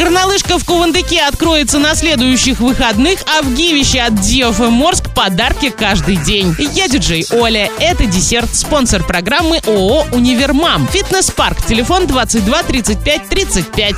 Горнолыжка в Кувандыке откроется на следующих выходных, а в Гивище от DFM Морск подарки каждый день. Я диджей Оля. Это десерт, спонсор программы ООО «Универмам». Фитнес-парк. Телефон 22 35 35.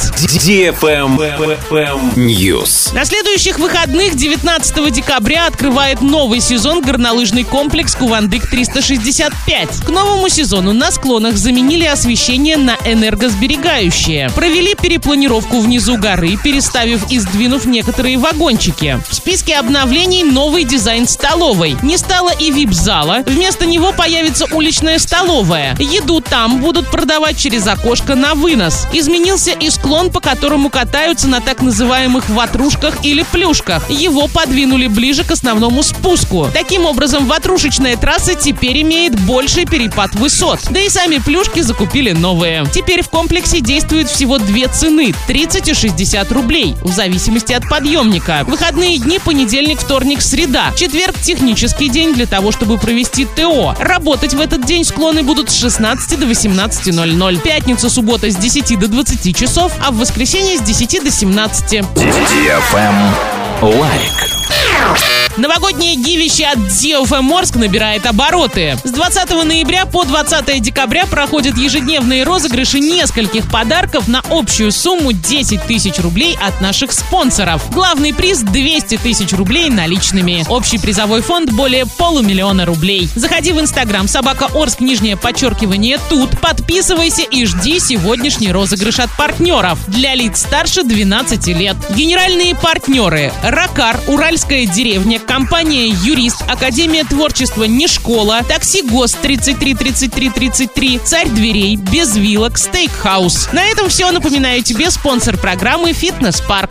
News. На следующих выходных 19 декабря открывает новый сезон горнолыжный комплекс Кувандык 365. К новому сезону на склонах заменили освещение на энергосберегающее. Провели перепланировку внизу горы, переставив и сдвинув некоторые вагончики. В списке обновлений новый дизайн столовой. Не стало и вип-зала. Вместо него появится уличная столовая. Еду там будут продавать через окошко на вынос. Изменился и склон, по которому катаются на так называемых ватрушках или плюшках. Его подвинули ближе к основному спуску. Таким образом, ватрушечная трасса теперь имеет больший перепад высот. Да и сами плюшки закупили новые. Теперь в комплексе действует всего две цены – 30 и 60 рублей, в зависимости от подъемника. Выходные дни – понедельник, вторник, среда. Четверг – технический день для того, чтобы провести ТО. Работать в этот день склоны будут с 16 до 18.00. Пятница, суббота с 10 до 20 часов, а в воскресенье с 10 до 17. Лайк. Новогоднее гивище от DFM Морск набирает обороты. С 20 ноября по 20 декабря проходят ежедневные розыгрыши нескольких подарков на общую сумму 10 тысяч рублей от наших спонсоров. Главный приз 200 тысяч рублей наличными. Общий призовой фонд более полумиллиона рублей. Заходи в инстаграм собака Орск нижнее подчеркивание тут. Подписывайся и жди сегодняшний розыгрыш от партнеров. Для лиц старше 12 лет. Генеральные партнеры. Ракар, Уральская деревня, компания «Юрист», Академия творчества «Не школа», такси ГОСТ 33 33 33, Царь дверей, Без вилок, Стейкхаус. На этом все. Напоминаю тебе спонсор программы «Фитнес Парк».